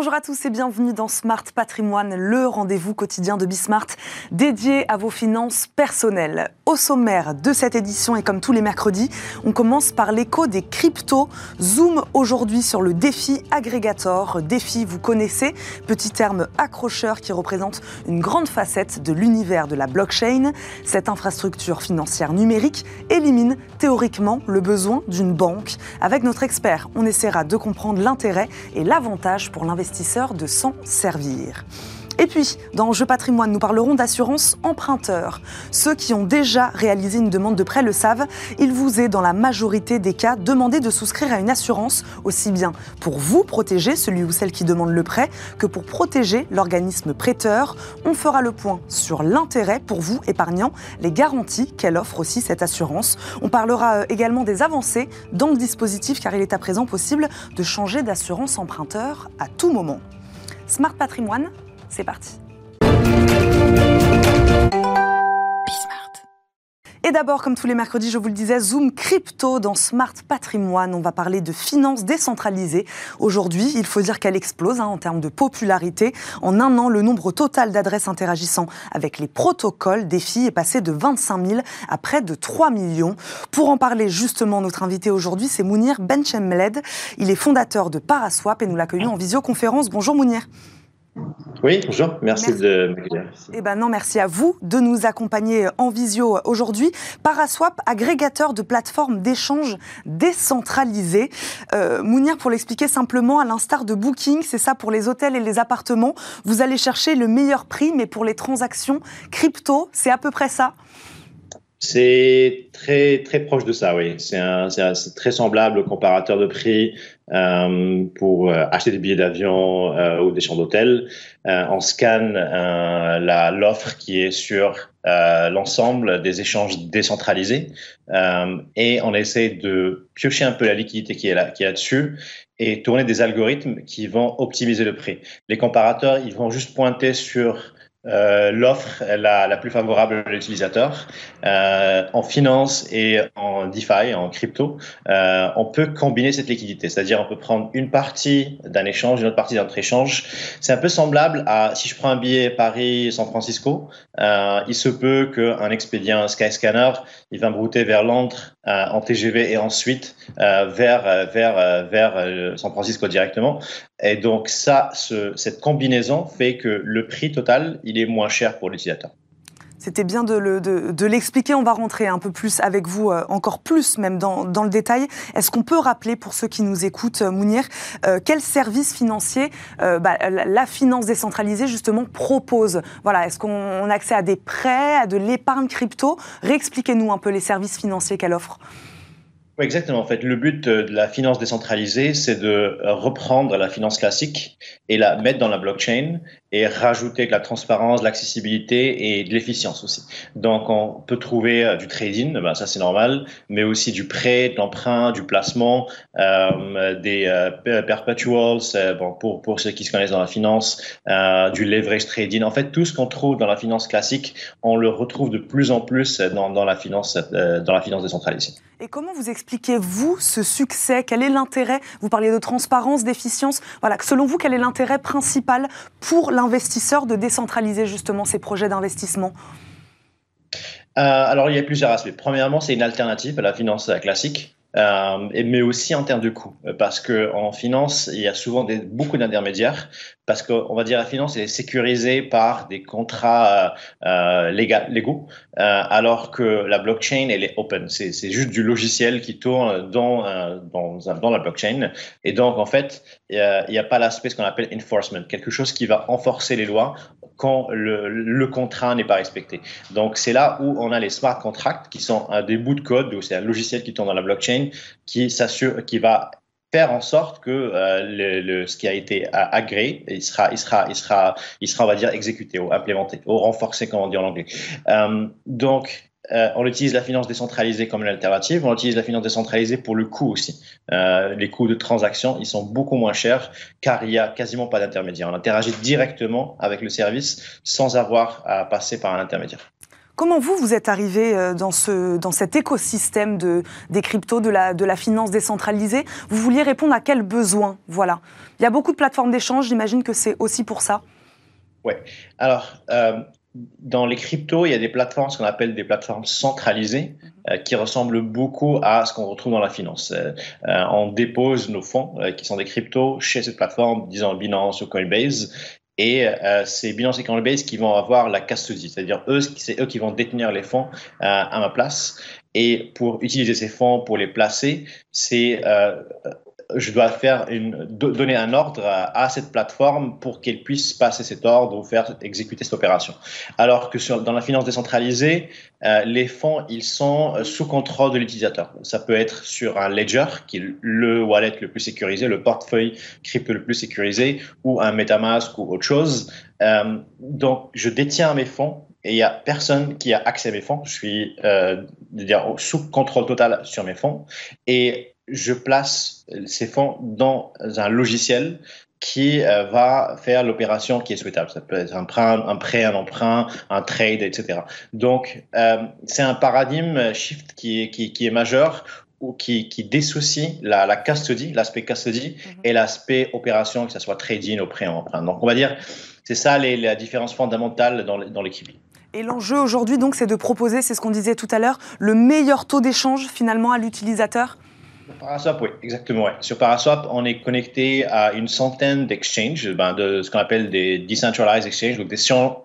Bonjour à tous et bienvenue dans Smart Patrimoine, le rendez-vous quotidien de Bismart dédié à vos finances personnelles. Au sommaire de cette édition et comme tous les mercredis, on commence par l'écho des cryptos. Zoom aujourd'hui sur le défi agrégator. Défi, vous connaissez, petit terme accrocheur qui représente une grande facette de l'univers de la blockchain. Cette infrastructure financière numérique élimine théoriquement le besoin d'une banque. Avec notre expert, on essaiera de comprendre l'intérêt et l'avantage pour investisseurs de s'en servir. Et puis, dans Jeu patrimoine, nous parlerons d'assurance emprunteur. Ceux qui ont déjà réalisé une demande de prêt le savent, il vous est dans la majorité des cas demandé de souscrire à une assurance, aussi bien pour vous protéger, celui ou celle qui demande le prêt, que pour protéger l'organisme prêteur. On fera le point sur l'intérêt pour vous, épargnants, les garanties qu'elle offre aussi cette assurance. On parlera euh, également des avancées dans le dispositif car il est à présent possible de changer d'assurance emprunteur à tout moment. Smart Patrimoine, c'est parti. Et d'abord, comme tous les mercredis, je vous le disais, Zoom Crypto dans Smart Patrimoine. On va parler de finances décentralisées. Aujourd'hui, il faut dire qu'elle explose hein, en termes de popularité. En un an, le nombre total d'adresses interagissant avec les protocoles défi est passé de 25 000 à près de 3 millions. Pour en parler justement, notre invité aujourd'hui, c'est Mounir Benchemled. Il est fondateur de Paraswap et nous l'accueillons en visioconférence. Bonjour Mounir. Oui, bonjour, merci, de m'accueillir. Eh ben non, merci à vous de nous accompagner en visio aujourd'hui. Paraswap, agrégateur de plateformes d'échange décentralisées. Euh, Mounir, pour l'expliquer simplement, à l'instar de Booking, c'est ça pour les hôtels et les appartements, vous allez chercher le meilleur prix, mais pour les transactions crypto, c'est à peu près ça? C'est très très proche de ça, oui. C'est très semblable au comparateur de prix euh, pour euh, acheter des billets d'avion euh, ou des chambres d'hôtel. On scanne l'offre qui est sur l'ensemble des échanges décentralisés et on essaie de piocher un peu la liquidité qui est là, qui est là-dessus et tourner des algorithmes qui vont optimiser le prix. Les comparateurs, ils vont juste pointer sur euh, l'offre la, la, plus favorable à l'utilisateur. Euh, en finance et en DeFi, en crypto, euh, on peut combiner cette liquidité, c'est-à-dire on peut prendre une partie d'un échange, une autre partie d'un autre échange. C'est un peu semblable à si je prends un billet Paris-San Francisco, euh, il se peut qu'un expédient Skyscanner, il va me router vers Londres euh, en TGV et ensuite euh, vers vers vers San Francisco directement. Et donc ça, ce, cette combinaison fait que le prix total, il est moins cher pour l'utilisateur. C'était bien de, l'expliquer. On va rentrer un peu plus avec vous, euh, encore plus même dans, le détail. Est-ce qu'on peut rappeler pour ceux qui nous écoutent, euh, Mounir, euh, quels services financiers bah, la finance décentralisée justement propose? Voilà, est-ce qu'on a accès à des prêts, à de l'épargne crypto? Réexpliquez-nous un peu les services financiers qu'elle offre. Exactement. En fait, le but de la finance décentralisée, c'est de reprendre la finance classique et la mettre dans la blockchain et rajouter de la transparence, de l'accessibilité et de l'efficience aussi. Donc, on peut trouver euh, du trading, ben, ça c'est normal, mais aussi du prêt, de l'emprunt, du placement, euh, des euh, perpetuals, bon, pour, pour ceux qui se connaissent dans la finance, du leverage trading. En fait, tout ce qu'on trouve dans la finance classique, on le retrouve de plus en plus dans, dans la finance, dans la finance décentralisée. Et comment vous expliquez-vous ce succès? Quel est l'intérêt? Vous parliez de transparence, d'efficience. Voilà, selon vous, quel est l'intérêt principal pour l'investisseur de décentraliser justement ses projets d'investissement? Euh, alors, il y a plusieurs aspects. Premièrement, c'est une alternative à la finance classique. Euh, mais aussi en termes de coûts, parce que en finance, il y a souvent beaucoup d'intermédiaires, parce qu'on va dire la finance est sécurisée par des contrats euh, légaux, euh, alors que la blockchain elle est open, c'est juste du logiciel qui tourne dans euh, la blockchain, et donc en fait il n'y a, pas l'aspect ce qu'on appelle enforcement, quelque chose qui va renforcer les lois quand le, contrat n'est pas respecté. Donc c'est là où on a les smart contracts qui sont des bouts de code, c'est un logiciel qui tourne dans la blockchain qui s'assure, qui va faire en sorte que euh, ce qui a été agréé, il sera, il sera, il sera, il sera, on va dire, exécuté ou implémenté ou renforcé, comme on dit en anglais. Euh, donc, euh, on utilise la finance décentralisée comme une alternative. On utilise la finance décentralisée pour le coût aussi. Euh, les coûts de transaction, ils sont beaucoup moins chers car il y a quasiment pas d'intermédiaire. On interagit directement avec le service sans avoir à passer par un intermédiaire. Comment vous, vous êtes arrivé euh, dans, ce, dans cet écosystème de, des cryptos, de la, de la finance décentralisée? Vous vouliez répondre à quel besoin? Voilà. Il y a beaucoup de plateformes d'échange, j'imagine que c'est aussi pour ça. Oui. Alors, euh, dans les cryptos, il y a des plateformes, ce qu'on appelle des plateformes centralisées, euh, qui ressemblent beaucoup à ce qu'on retrouve dans la finance. Euh, euh on dépose nos fonds, qui sont des cryptos, chez cette plateforme, disons Binance ou Coinbase, et c'est Binance et Coinbase qui vont avoir la custody, c'est-à-dire eux, c'est eux qui vont détenir les fonds à ma place. Et pour utiliser ces fonds, pour les placer, c'est je dois faire une, donner un ordre à, cette plateforme pour qu'elle puisse passer cet ordre ou faire exécuter cette opération. Alors que dans la finance décentralisée, euh, les fonds, ils sont euh, sous contrôle de l'utilisateur. Ça peut être sur un ledger, qui est le wallet le plus sécurisé, le portefeuille crypto le plus sécurisé, ou un MetaMask ou autre chose. Euh, donc, je détiens mes fonds et il n'y a personne qui a accès à mes fonds. Je suis euh, dire, sous contrôle total sur mes fonds. Et je place ces fonds dans un logiciel qui euh, va faire l'opération qui est souhaitable. Ça peut être un prêt, un, prêt, un emprunt, un trade, etc. Donc, euh, c'est un paradigme shift qui est, qui, qui est majeur ou qui, qui dissocie la, la custody, l'aspect custody mhm. et l'aspect opération, que ce soit trading ou prêt emprunt. Donc, on va dire, c'est ça les, la différence fondamentale dans, dans l'équipe. Et l'enjeu aujourd'hui, donc, c'est de proposer, c'est ce qu'on disait tout à l'heure, le meilleur taux d'échange finalement à l'utilisateur? Paraswap, oui, exactement. Sur Paraswap, on est connecté à une centaine d'exchanges, ben, de ce qu'on appelle des decentralized exchanges, donc des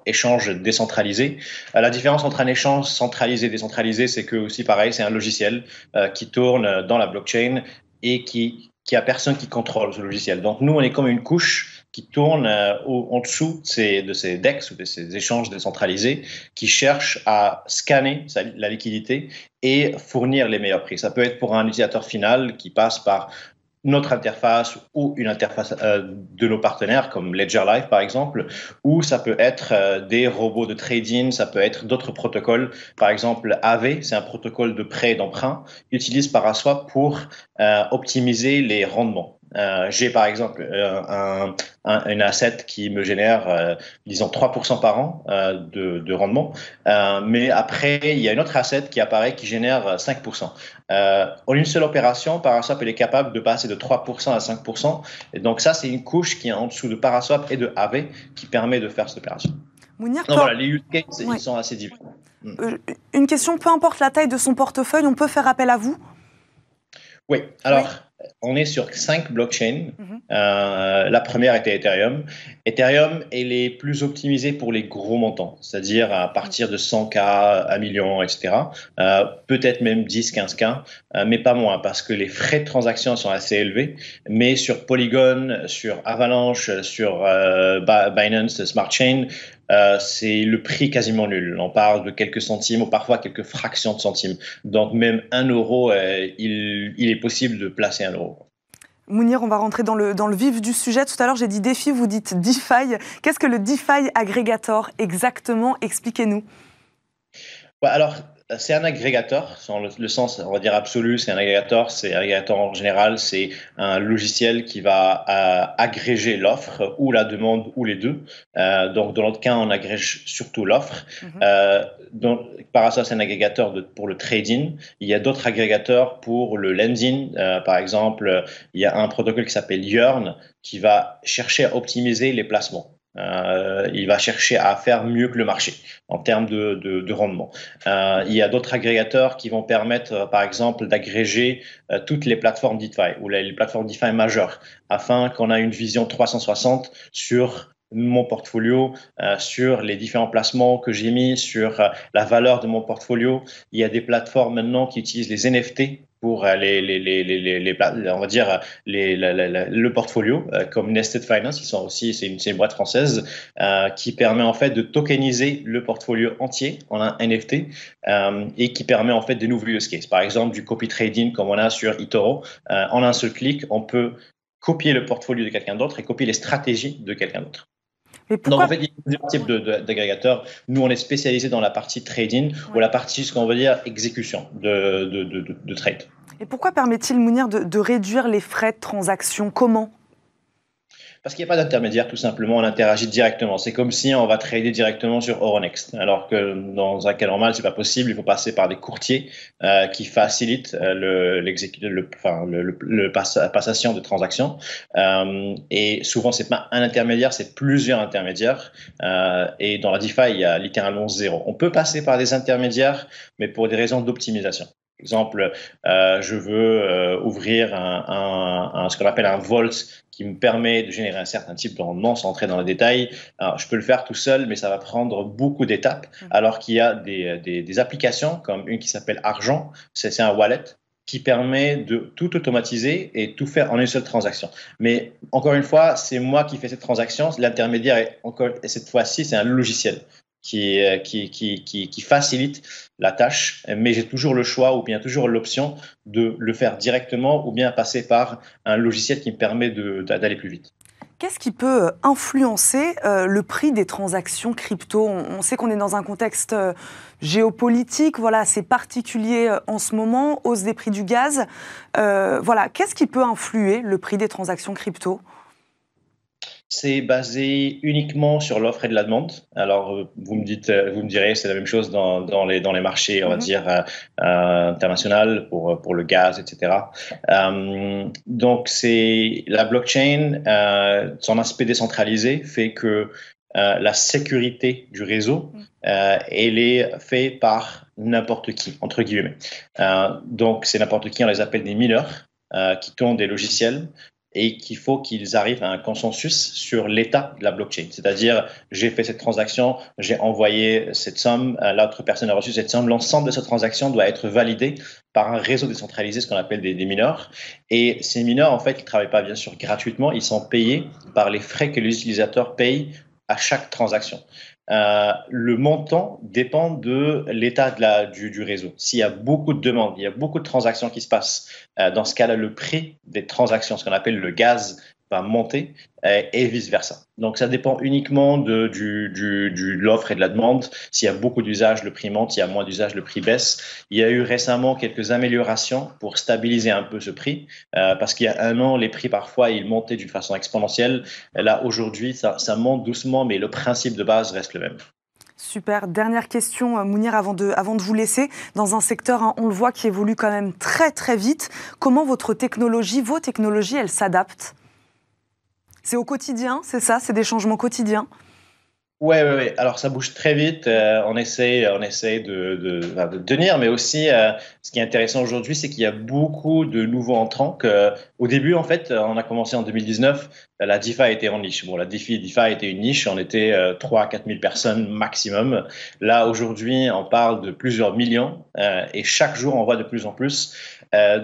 échanges décentralisés. Euh, la différence entre un échange centralisé et décentralisé, c'est que aussi pareil, c'est un logiciel euh, qui tourne dans la blockchain et qui qui a personne qui contrôle ce logiciel. Donc nous, on est comme une couche qui tourne euh, en dessous de ces, de ces DEX ou de ces échanges décentralisés qui cherchent à scanner la liquidité et fournir les meilleurs prix. Ça peut être pour un utilisateur final qui passe par notre interface ou une interface euh, de nos partenaires comme Ledger Live par exemple, ou ça peut être euh, des robots de trading, ça peut être d'autres protocoles. Par exemple, AV, c'est un protocole de prêt et d'emprunt, utilise Paraswap pour euh, optimiser les rendements. Euh, j'ai par exemple euh, un, un, une asset qui me génère, euh, disons, 3% par an de, de, rendement, mais après, il y a une autre asset qui apparaît qui génère 5%. en une seule opération, Paraswap elle est capable de passer de 3% à 5%. Et donc ça, c'est une couche qui est en dessous de Paraswap et de AV qui permet de faire cette opération. Mounir, voilà, les use cases, ils sont assez différents. une question, peu importe la taille de son portefeuille, on peut faire appel à vous Oui, alors on est sur cinq blockchains. Mhm. Euh, la première était Ethereum. Ethereum, elle est plus optimisée pour les gros montants, c'est-à-dire à partir de 100K, 1 million, etc. Euh, peut-être même 10, 15K, euh, mais pas moins, parce que les frais de transaction sont assez élevés. Mais sur Polygon, sur Avalanche, sur Binance Smart Chain, euh, c'est le prix quasiment nul. On parle de quelques centimes ou parfois quelques fractions de centimes. Donc même un euro, euh, il, il, est possible de placer un euro. Mounir, on va rentrer dans le, dans le vif du sujet. Tout à l'heure, j'ai dit défi, vous dites DeFi. Qu'est-ce que le DeFi Aggregator exactement? Expliquez-nous. alors, c'est un agrégateur, dans le, sens, on va dire absolu, c'est un agrégateur. C'est un agrégateur en général, c'est un logiciel qui va euh, agréger l'offre ou la demande ou les deux. Euh, donc, dans notre cas, on agrège surtout l'offre. Mm -hmm. euh, c'est un agrégateur de, pour le trading. Il y a d'autres agrégateurs pour le lending. Euh, par exemple, il y a un protocole qui s'appelle Yearn qui va chercher à optimiser les placements. Euh, il va chercher à faire mieux que le marché en termes de, de, de rendement. Euh, il y a d'autres agrégateurs qui vont permettre, euh, par exemple, d'agréger toutes les plateformes DeFi ou les, plateformes DeFi majeures afin qu'on ait une vision 360 sur mon portfolio, sur les différents placements que j'ai mis, sur la valeur de mon portfolio. Il y a des plateformes maintenant qui utilisent les NFT pour euh, les, les, les, les, on va dire le portfolio, comme Nested Finance, ils sont aussi, c'est une, une, boîte française qui permet en fait de tokeniser le portfolio entier en un NFT et qui permet en fait de nouveaux use cases. Par exemple, du copy trading comme on a sur eToro, en un seul clic, on peut copier le portfolio de quelqu'un d'autre et copier les stratégies de quelqu'un d'autre. Donc en fait, il y a plusieurs types d'agrégateurs. Nous, on est spécialisé dans la partie trading ou la partie, ce qu'on veut dire, exécution de, de, de, de trade. Et pourquoi permet-il, Mounir, de, réduire les frais de transaction? Comment? Parce qu'il n'y a pas d'intermédiaire, tout simplement, on interagit directement. C'est comme si on va trader directement sur Euronext, alors que dans un cas normal, c'est pas possible. Il faut passer par des courtiers euh, qui facilitent euh, passation de transactions. Euh, et souvent, c'est pas un intermédiaire, c'est plusieurs intermédiaires. Euh, et dans la DeFi, il y a littéralement zéro. On peut passer par des intermédiaires, mais pour des raisons d'optimisation exemple, euh, je veux euh, ouvrir un, un, ce qu'on appelle un Vault qui me permet de générer un certain type de rendement sans entrer dans les détails. Alors, je peux le faire tout seul, mais ça va prendre beaucoup d'étapes, mmh. alors qu'il y a des, des, des, applications comme une qui s'appelle Argent, c'est un wallet qui permet de tout automatiser et tout faire en une seule transaction. Mais encore une fois, c'est moi qui fais cette transaction. L'intermédiaire, est encore, et cette fois-ci, c'est un logiciel. Euh, qui, facilite la tâche, mais j'ai toujours le choix ou bien toujours l'option de le faire directement ou bien passer par un logiciel qui me permet d'aller plus vite. Qu'est-ce qui peut euh, influencer euh, le prix des transactions crypto? On, sait qu'on est dans un contexte géopolitique, voilà, c'est particulier en ce moment, hausse des prix du gaz. voilà, qu'est-ce qui peut influer le prix des transactions crypto? C'est basé uniquement sur l'offre et de la demande. Alors, euh, vous me dites, euh, vous me direz, c'est la même chose dans, dans, les, dans les marchés, on va mhm. dire, euh, internationaux pour, pour le gaz, etc. donc, c'est la blockchain, son aspect décentralisé fait que la sécurité du réseau, mhm. elle est faite par n'importe qui, entre guillemets. donc, c'est n'importe qui, on les appelle des mineurs. qui tournent des logiciels et qu'il faut qu'ils arrivent à un consensus sur l'état de la blockchain. C'est-à-dire, j'ai fait cette transaction, j'ai envoyé cette somme, euh, l'autre personne a reçu cette somme. L'ensemble de cette transaction doit être validé par un réseau décentralisé, ce qu'on appelle des, mineurs. Et ces mineurs, en fait, ils ne travaillent pas bien sûr gratuitement, ils sont payés par les frais que les utilisateurs payent à chaque transaction. Euh, le montant dépend de l'état du, réseau. S'il y a beaucoup de demandes, il y a beaucoup de transactions qui se passent, euh, dans ce cas-là, le prix des transactions, ce qu'on appelle le gaz, va monter euh, et vice-versa. Donc ça dépend uniquement de du, l'offre et de la demande. S'il y a beaucoup d'usages, le prix monte. S'il y a moins d'usages, le prix baisse. Il y a eu récemment quelques améliorations pour stabiliser un peu ce prix, euh, parce qu'il y a un an, les prix parfois ils montaient d'une façon exponentielle. Là aujourd'hui, ça, monte doucement, mais le principe de base reste le même. Super. Dernière question, euh, Mounir, avant de, avant de vous laisser. Dans un secteur, hein, on le voit, qui évolue quand même très très vite. Comment votre technologie, vos technologies, elles s'adaptent? C'est au quotidien, c'est ça? C'est des changements quotidiens? Ouais, ouais. Alors ça bouge très vite. Euh, on essaie, on essaie de, tenir, mais aussi, euh, ce qui est intéressant aujourd'hui, c'est qu'il y a beaucoup de nouveaux entrants. Que, au début, en fait, on a commencé en 2019. La DeFi était en niche. Bon, la DeFi, DeFi était une niche. On était 3 à 4 000 personnes maximum. Là, aujourd'hui, on parle de plusieurs millions euh, et chaque jour, on voit de plus en plus.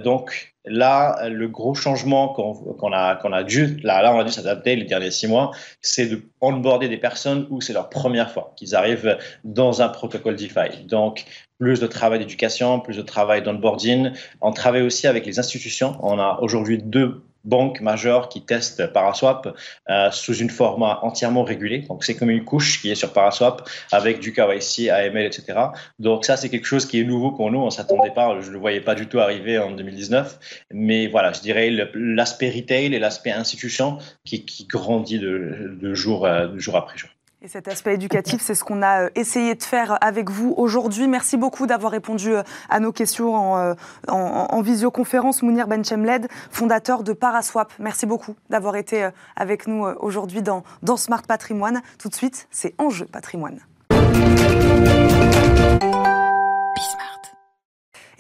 Donc, Là, le gros changement qu'on a, qu'on a dû, là, là, on a dû s'adapter les derniers six mois, c'est de onboarder des personnes où c'est leur première fois qu'ils arrivent dans un protocole DeFi. Donc, plus de travail d'éducation, plus de travail d'onboarding. On travaille aussi avec les institutions. On a aujourd'hui deux banques majeures qui testent Paraswap euh, sous une format entièrement régulé. Donc, c'est comme une couche qui est sur Paraswap avec du KYC, AML, etc. Donc, ça, c'est quelque chose qui est nouveau pour nous. On s'attendait pas, je ne le voyais pas du tout arriver en 2019. Mais voilà, je dirais l'aspect retail et l'aspect institution qui, qui grandit de, de, jour, euh, de jour après jour. Et cet aspect éducatif, c'est ce qu'on a euh, essayé de faire avec vous aujourd'hui. Merci beaucoup d'avoir répondu euh, à nos questions euh, en, en, visioconférence. Mounir Benchemled, fondateur de Paraswap. Merci beaucoup d'avoir été avec nous aujourd'hui dans, dans Smart Patrimoine. Tout de suite, c'est Enjeu Patrimoine.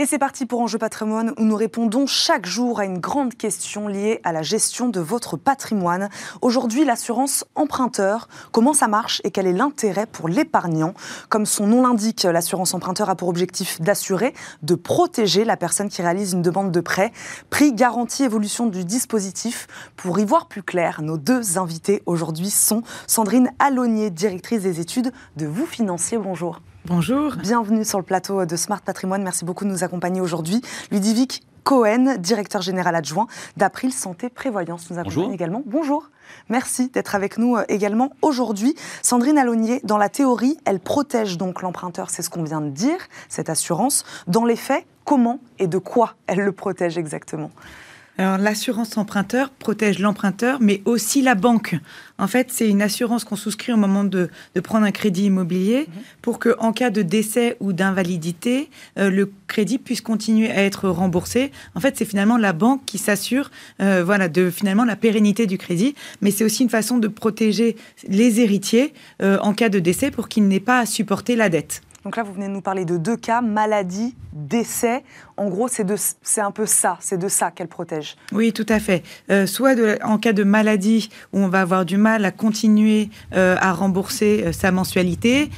Et c'est parti pour Enjeu patrimoine où nous répondons chaque jour à une grande question liée à la gestion de votre patrimoine. Aujourd'hui, l'assurance emprunteur, comment ça marche et quel est l'intérêt pour l'épargnant? Comme son nom l'indique, l'assurance emprunteur a pour objectif d'assurer, de protéger la personne qui réalise une demande de prêt. Prix, garantie, évolution du dispositif. Pour y voir plus clair, nos deux invités aujourd'hui sont Sandrine Alonier, directrice des études de Vous Financier. Bonjour. Bonjour. Bienvenue sur le plateau de Smart Patrimoine. Merci beaucoup de nous accompagner aujourd'hui. Ludovic Cohen, directeur général adjoint d'April Santé Prévoyance, nous accompagne également. Bonjour. Merci d'être avec nous euh, également aujourd'hui. Sandrine Alonier, dans la théorie, elle protège donc l'emprunteur, c'est ce qu'on vient de dire, cette assurance. Dans les faits, comment et de quoi elle le protège exactement? Alors l'assurance emprunteur protège l'emprunteur, mais aussi la banque. En fait, c'est une assurance qu'on souscrit au moment de, prendre un crédit immobilier mhm. pour que, en cas de décès ou d'invalidité, euh, le crédit puisse continuer à être remboursé. En fait, c'est finalement la banque qui s'assure, euh, voilà, de finalement la pérennité du crédit. Mais c'est aussi une façon de protéger les héritiers euh, en cas de décès pour qu'ils n'aient pas à supporter la dette. Donc là, vous venez de nous parler de deux cas, maladie, décès. En gros, c'est un peu ça, c'est de ça qu'elle protège. Oui, tout à fait. Euh, soit en cas de maladie, où on va avoir du mal à continuer euh, à rembourser euh, sa mensualité,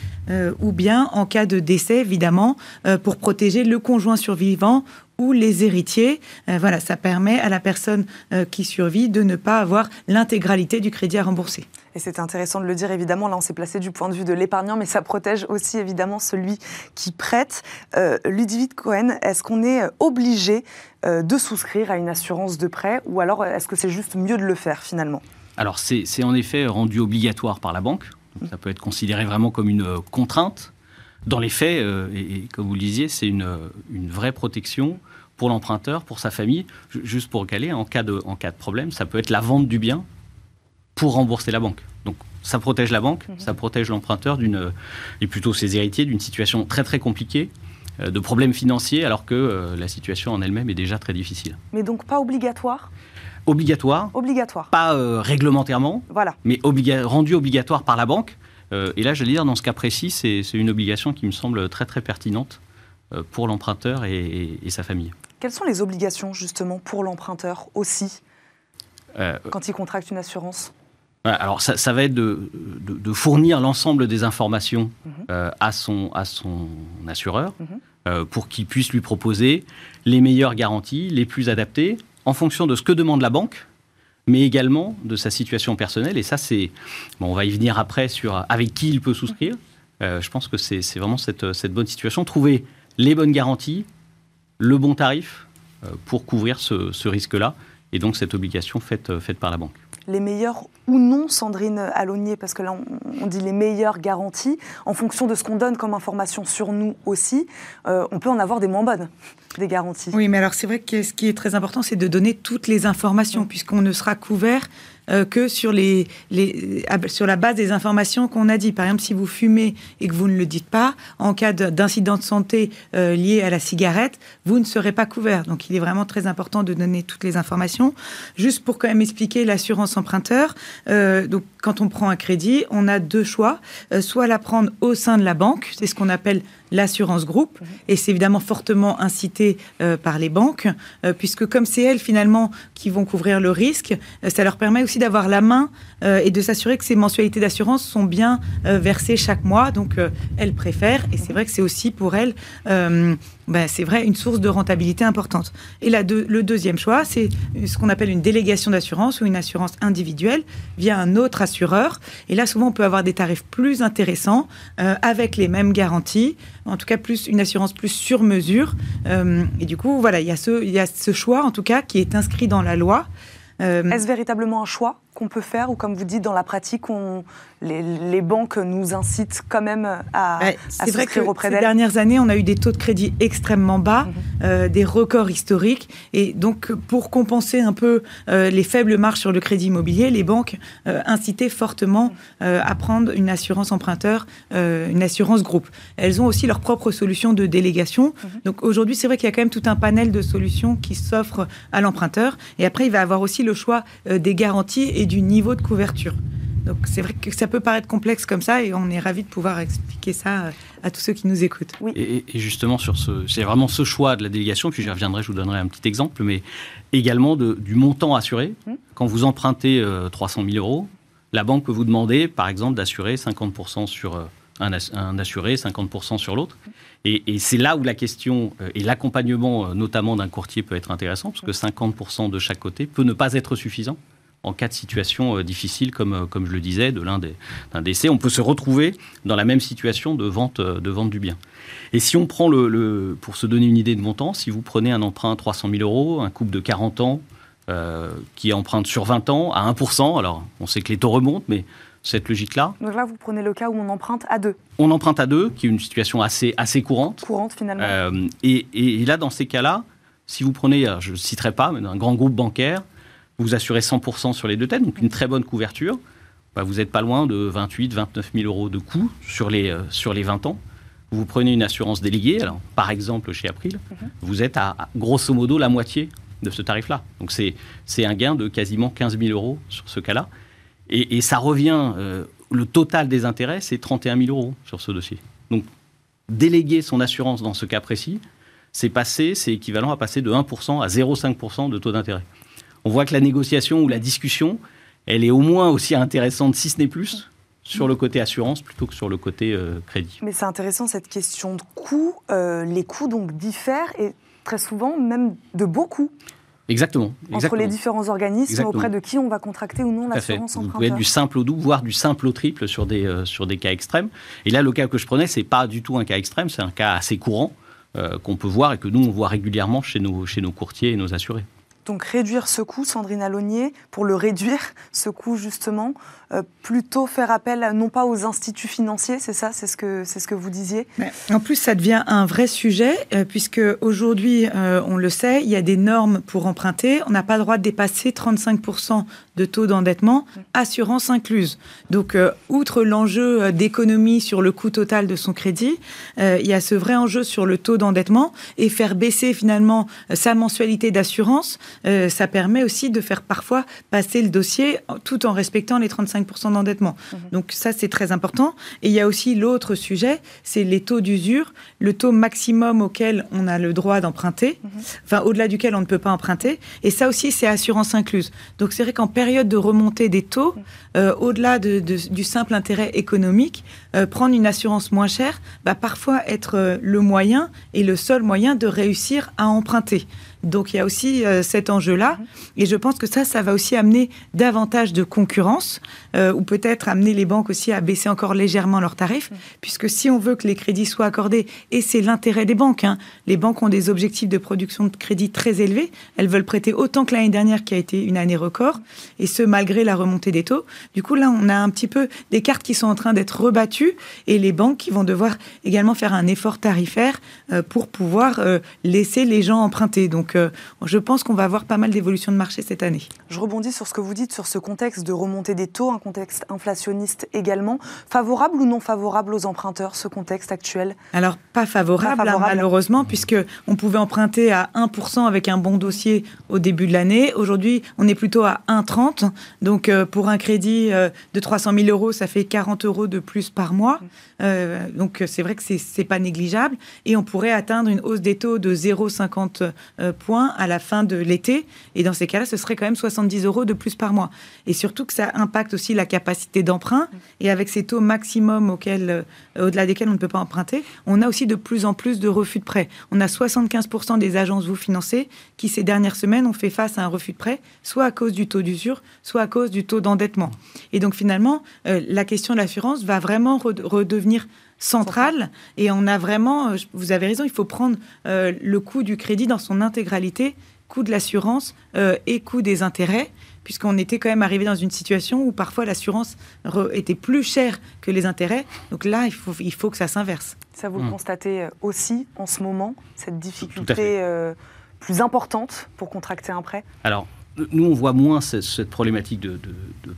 ou bien en cas de décès, évidemment, pour protéger le conjoint survivant ou les héritiers. voilà, ça permet à la personne qui survit de ne pas avoir l'intégralité du crédit à rembourser. Et c'est intéressant de le dire, évidemment, là on s'est placé du point de vue de l'épargnant, mais ça protège aussi évidemment celui qui prête. Euh, Cohen, est-ce qu'on est obligé euh, de souscrire à une assurance de prêt ou alors est-ce que c'est juste mieux de le faire finalement? Alors c'est en effet rendu obligatoire par la banque. ça peut être considéré vraiment comme une euh, contrainte. Dans les faits, euh, et, comme vous le disiez, c'est une, vraie protection pour l'emprunteur, pour sa famille. Juste pour caler, en cas de problème, ça peut être la vente du bien pour rembourser la banque. Donc ça protège la banque, mhm. ça protège l'emprunteur d'une et plutôt ses héritiers d'une situation très très compliquée euh, de problèmes financiers alors que euh, la situation en elle-même est déjà très difficile. Mais donc pas obligatoire? Obligatoire. Obligatoire. Pas euh, réglementairement. Voilà. Mais rendu obligatoire par la banque. et là, je vais dire, dans ce cas précis, c'est une obligation qui me semble très très pertinente pour l'emprunteur et, et, sa famille. Quelles sont les obligations justement pour l'emprunteur aussi? Quand il contracte une assurance? Alors ça, va être de, fournir l'ensemble des informations mhm. euh, à, son, à son assureur mhm. euh, pour qu'il puisse lui proposer les meilleures garanties, les plus adaptées, en fonction de ce que demande la banque, mais également de sa situation personnelle. Et ça, c'est... Bon, on va y venir après sur avec qui il peut souscrire. Euh, je pense que c'est vraiment cette, cette, bonne situation. Trouver les bonnes garanties, le bon tarif pour couvrir ce, ce risque-là, et donc cette obligation faite, faite par la banque les meilleures ou non, Sandrine Alonier, parce que là, on, dit les meilleures garanties, en fonction de ce qu'on donne comme information sur nous aussi, euh, on peut en avoir des moins bonnes, des garanties. Oui, mais alors c'est vrai que ce qui est très important, c'est de donner toutes les informations, puisqu'on ne sera couvert euh, que sur, les, les, sur la base des informations qu'on a dit. Par exemple, si vous fumez et que vous ne le dites pas, en cas d'incident de santé euh, lié à la cigarette, vous ne serez pas couvert. Donc, il est vraiment très important de donner toutes les informations. Juste pour quand même expliquer l'assurance emprunteur, euh, donc quand on prend un crédit, on a deux choix. soit la prendre au sein de la banque, c'est ce qu'on appelle l'assurance groupe, mhm. et c'est évidemment fortement incité euh, par les banques, euh, puisque comme c'est elles finalement qui vont couvrir le risque, euh, ça leur permet aussi d'avoir la main et de s'assurer que ces mensualités d'assurance sont bien versées chaque mois. Donc elles préfèrent, et c'est vrai que c'est aussi pour elles ben, c'est vrai, une source de rentabilité importante. Et là, le deuxième choix, c'est ce qu'on appelle une délégation d'assurance ou une assurance individuelle via un autre assureur. Et là, souvent, on peut avoir des tarifs plus intéressants euh, avec les mêmes garanties, en tout cas, plus une assurance plus sur mesure. Euh, et du coup, voilà, il y, a ce, il y a ce choix, en tout cas, qui est inscrit dans la loi. Euh, Est-ce véritablement un choix? Qu'on peut faire ou comme vous dites dans la pratique, on, les, banques nous incitent quand même à, ouais, C'est vrai que auprès ces dernières années, on a eu des taux de crédit extrêmement bas, mhm. euh, des records historiques. Et donc, pour compenser un peu euh, les faibles marges sur le crédit immobilier, les banques euh, incitaient fortement à prendre une assurance emprunteur, une assurance groupe. Elles ont aussi leur propre solution de délégation. Mhm. Donc aujourd'hui, c'est vrai qu'il y a quand même tout un panel de solutions qui s'offrent à l'emprunteur. Et après, il va avoir aussi le choix des garanties et du niveau de couverture. Donc c'est vrai que ça peut paraître complexe comme ça et on est ravi de pouvoir expliquer ça euh, à tous ceux qui nous écoutent. Oui. Et, justement, sur ce, c'est vraiment ce choix de la délégation, puis j'y reviendrai, je vous donnerai un petit exemple, mais également de, du montant assuré. Mmh. Quand vous empruntez 300 euh, 000 euros, la banque peut vous demander, par exemple, d'assurer 50% sur euh, un, assuré, 50% sur l'autre. Et, et c'est là où la question et l'accompagnement, notamment d'un courtier, peut être intéressant, parce que 50% de chaque côté peut ne pas être suffisant en cas de situation euh, difficile, comme, euh, comme je le disais, de l'un d'un décès, on peut se retrouver dans la même situation de vente, euh, de vente du bien. Et si on prend le, pour se donner une idée de montant, si vous prenez un emprunt 300 000 euros, un couple de 40 ans qui emprunte sur 20 ans à 1%, alors on sait que les taux remontent, mais cette logique-là. Donc là, vous prenez le cas où on emprunte à deux. On emprunte à deux, qui est une situation assez, assez courante. Courante finalement. et, et, là, dans ces cas-là, Si vous prenez, je ne citerai pas, mais un grand groupe bancaire, vous assurez 100% sur les deux têtes, donc une très bonne couverture. Bah, vous n'êtes pas loin de 28, 29 000 euros de coût sur les, euh, sur les 20 ans. Vous prenez une assurance déléguée, alors, par exemple chez April, mhm. vous êtes à grosso modo la moitié de ce tarif-là. Donc c'est un gain de quasiment 15 000 euros sur ce cas-là. Et, ça revient, euh, le total des intérêts, c'est 31 000 euros sur ce dossier. Donc déléguer son assurance dans ce cas précis, c'est passer, c'est équivalent à passer de 1% à 0,5% de taux d'intérêt. On voit que la négociation ou la discussion, elle est au moins aussi intéressante, si ce n'est plus, sur le côté assurance plutôt que sur le côté euh, crédit. Mais c'est intéressant cette question de coût. Euh, les coûts donc diffèrent et très souvent même de beaucoup. Exactement, Entre les différents organismes auprès de qui on va contracter ou non l'assurance emprunteur. Vous pouvez être du simple au double, voire du simple au triple sur des, euh, sur des cas extrêmes. Et là, le cas que je prenais, c'est pas du tout un cas extrême, c'est un cas assez courant qu'on peut voir et que nous, on voit régulièrement chez nos, chez nos courtiers et nos assurés. Donc réduire ce coût, Sandrine Alonier, pour le réduire, ce coût justement, euh, plutôt faire appel non pas aux instituts financiers, c'est ça, c'est ce que ce que vous disiez? en plus, ça devient un vrai sujet euh, puisque aujourd'hui, euh, on le sait, il y a des normes pour emprunter. On n'a pas le droit de dépasser 35% de taux d'endettement, assurance incluse. Donc, outre l'enjeu d'économie sur le coût total de son crédit, il y a ce vrai enjeu sur le taux d'endettement et faire baisser finalement sa mensualité d'assurance. Ça permet aussi de faire parfois passer le dossier tout en respectant les 35% d'endettement. Mhm. Donc ça, c'est très important. Et il y a aussi l'autre sujet, c'est les taux d'usure, le taux maximum auquel on a le droit d'emprunter, mhm. enfin au-delà duquel on ne peut pas emprunter. Et ça aussi, c'est assurance incluse. Donc c'est vrai qu'en période de remontée des taux, mhm. euh, au-delà du simple intérêt économique, euh, prendre une assurance moins chère va parfois être euh, le moyen et le seul moyen de réussir à emprunter. Donc il y a aussi euh, cet enjeu-là. Et je pense que ça, ça va aussi amener davantage de concurrence, euh, ou peut-être amener les banques aussi à baisser encore légèrement leurs tarifs, mhm. puisque si on veut que les crédits soient accordés, et c'est l'intérêt des banques, hein, les banques ont des objectifs de production de crédit très élevés, elles veulent prêter autant que l'année dernière qui a été une année record, et ce malgré la remontée des taux. Du coup, là, on a un petit peu des cartes qui sont en train d'être rebattues, et les banques qui vont devoir également faire un effort tarifaire euh, pour pouvoir laisser les gens emprunter. Donc je pense qu'on va avoir pas mal d'évolutions de marché cette année. Je rebondis sur ce que vous dites sur ce contexte de remontée des taux, contexte inflationniste également. Favorable ou non favorable aux emprunteurs, ce contexte actuel? Alors, pas favorable, hein, malheureusement, puisque on pouvait emprunter à 1% avec un bon dossier au début de l'année. Aujourd'hui, on est plutôt à 1,30. Donc, euh, pour un crédit euh, de 300 000 euros, ça fait 40 euros de plus par mois. Euh, donc, c'est vrai que c'est pas négligeable. Et on pourrait atteindre une hausse des taux de 0,50 points à la fin de l'été. Et dans ces cas-là, ce serait quand même 70 euros de plus par mois. Et surtout que ça impacte aussi la capacité d'emprunt. Et avec ces taux maximum auxquels, euh, au-delà desquels on ne peut pas emprunter, on a aussi de plus en plus de refus de prêt. On a 75% des agences vous financées qui, ces dernières semaines, ont fait face à un refus de prêt, soit à cause du taux d'usure, soit à cause du taux d'endettement. Et donc finalement, euh, la question de l'assurance va vraiment redevenir centrale. Et on a vraiment, euh, vous avez raison, il faut prendre le coût du crédit dans son intégralité, coût de l'assurance euh, et coût des intérêts, puisqu'on était quand même arrivé dans une situation où parfois l'assurance était plus chère que les intérêts. Donc là, il faut, il faut que ça s'inverse. Ça, vous le mmh. constatez aussi en ce moment, cette difficulté plus importante pour contracter un prêt? Alors, nous, on voit moins cette, problématique de,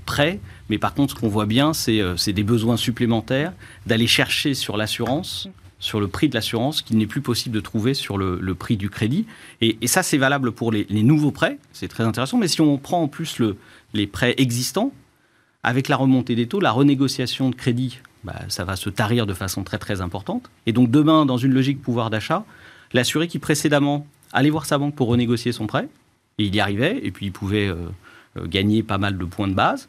prêt, mais par contre, ce qu'on voit bien, euh, c'est des besoins supplémentaires d'aller chercher sur l'assurance, sur le prix de l'assurance, qu'il n'est plus possible de trouver sur le, prix du crédit. Et, ça, c'est valable pour les, nouveaux prêts, c'est très intéressant, mais si on prend en plus les prêts existants, avec la remontée des taux, la renégociation de crédit, bah, ça va se tarir de façon très très importante. Et donc demain, dans une logique pouvoir d'achat, l'assuré qui précédemment allait voir sa banque pour renégocier son prêt, et il y arrivait, et puis il pouvait euh, euh, gagner pas mal de points de base.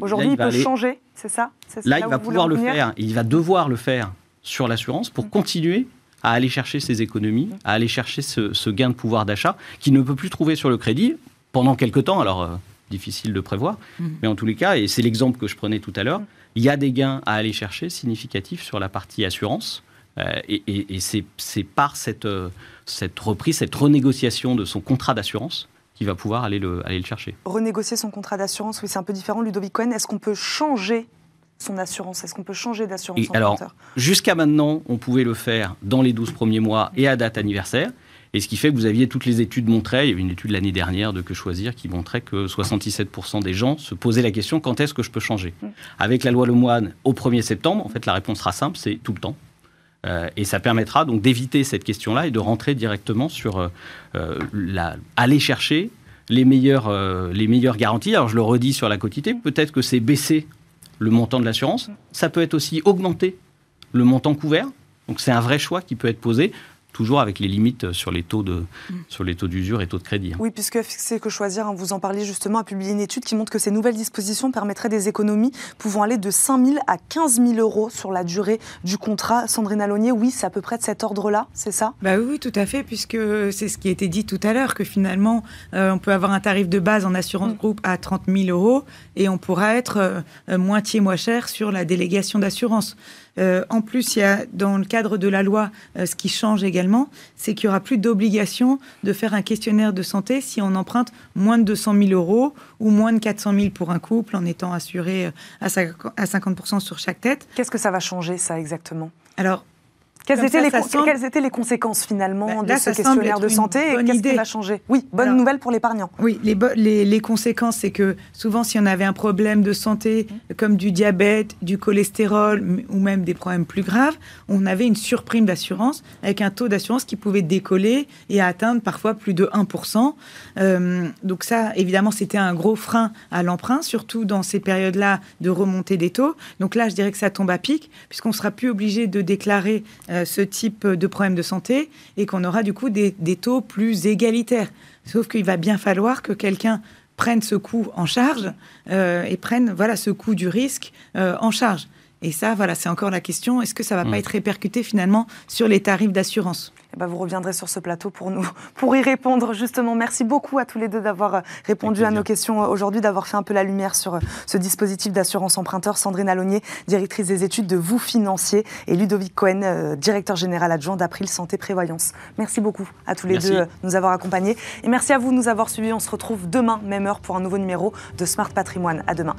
Aujourd'hui, il, peut changer, c'est ça? Là, il va pouvoir le faire, il va devoir le faire sur l'assurance pour mm. continuer à aller chercher ses économies, à aller chercher ce, gain de pouvoir d'achat qu'il ne peut plus trouver sur le crédit pendant quelque temps. Alors, euh, difficile de prévoir, mm. mais en tous les cas, et c'est l'exemple que je prenais tout à l'heure, il y a des gains à aller chercher significatifs sur la partie assurance. et, et c'est par cette cette reprise, cette renégociation de son contrat d'assurance qui va pouvoir aller le, aller le chercher. Renégocier son contrat d'assurance, oui, c'est un peu différent. Ludovic Cohen, est-ce qu'on peut changer son assurance? Est-ce qu'on peut changer d'assurance Alors, jusqu'à maintenant, on pouvait le faire dans les 12 premiers mois et à date anniversaire. Et ce qui fait que vous aviez toutes les études montraient, il y avait une étude l'année dernière de Que Choisir qui montrait que 77% des gens se posaient la question quand est-ce que je peux changer? Mm. Avec la loi Lemoine au 1er septembre, en fait la réponse sera simple, c'est tout le temps. Euh, et ça permettra donc d'éviter cette question-là et de rentrer directement sur euh, euh, la, aller chercher les meilleures, les meilleures garanties. Alors je le redis sur la quotité, peut-être que c'est baisser le montant de l'assurance. Ça peut être aussi augmenter le montant couvert. Donc c'est un vrai choix qui peut être posé toujours avec les limites sur les taux de mm. sur les taux d'usure et taux de crédit. Hein. Oui, puisque c'est que choisir, hein, vous en parliez justement, a publié une étude qui montre que ces nouvelles dispositions permettraient des économies pouvant aller de 5 000 à 15 000 euros sur la durée du contrat. Sandrine Alonier, oui, c'est à peu près de cet ordre-là, c'est ça? Bah oui, tout à fait, puisque c'est ce qui a été dit tout à l'heure, que finalement, euh, on peut avoir un tarif de base en assurance mm. groupe à 30 000 euros et on pourra être euh, euh, moitié moins cher sur la délégation d'assurance. Euh, en plus, il y a dans le cadre de la loi, euh, ce qui change également, c'est qu'il y aura plus d'obligation de faire un questionnaire de santé si on emprunte moins de 200 000 euros ou moins de 400 000 pour un couple en étant assuré euh, à 50% sur chaque tête. Qu'est-ce que ça va changer, ça, exactement? Alors, quelles étaient, les conséquences finalement bah, de ce questionnaire de santé et qu'est-ce qui va changer? Oui, bonne nouvelle pour l'épargnant. Oui, les, les, conséquences, c'est que souvent, si on avait un problème de santé mmh. comme du diabète, du cholestérol ou même des problèmes plus graves, on avait une surprime d'assurance avec un taux d'assurance qui pouvait décoller et atteindre parfois plus de 1%. Euh, donc ça, évidemment, c'était un gros frein à l'emprunt, surtout dans ces périodes-là de remontée des taux. Donc là, je dirais que ça tombe à pic, puisqu'on sera plus obligé de déclarer euh, ce type de problème de santé et qu'on aura du coup des, taux plus égalitaires. Sauf qu'il va bien falloir que quelqu'un prenne ce coût en charge euh, et prenne voilà ce coût du risque en charge. Et ça, voilà, c'est encore la question est-ce que ça va pas mm. être répercuté finalement sur les tarifs d'assurance? Eh ben, vous reviendrez sur ce plateau pour nous, pour y répondre justement. Merci beaucoup à tous les deux d'avoir euh, répondu à nos questions euh, aujourd'hui, d'avoir fait un peu la lumière sur euh, ce dispositif d'assurance emprunteur. Sandrine Allonnier, directrice des études de Vous Financier, et Ludovic Cohen, directeur général adjoint d'April Santé Prévoyance. Merci beaucoup à tous les deux de nous avoir accompagnés. Et merci à vous de nous avoir suivis. On se retrouve demain, même heure, pour un nouveau numéro de Smart Patrimoine. À demain.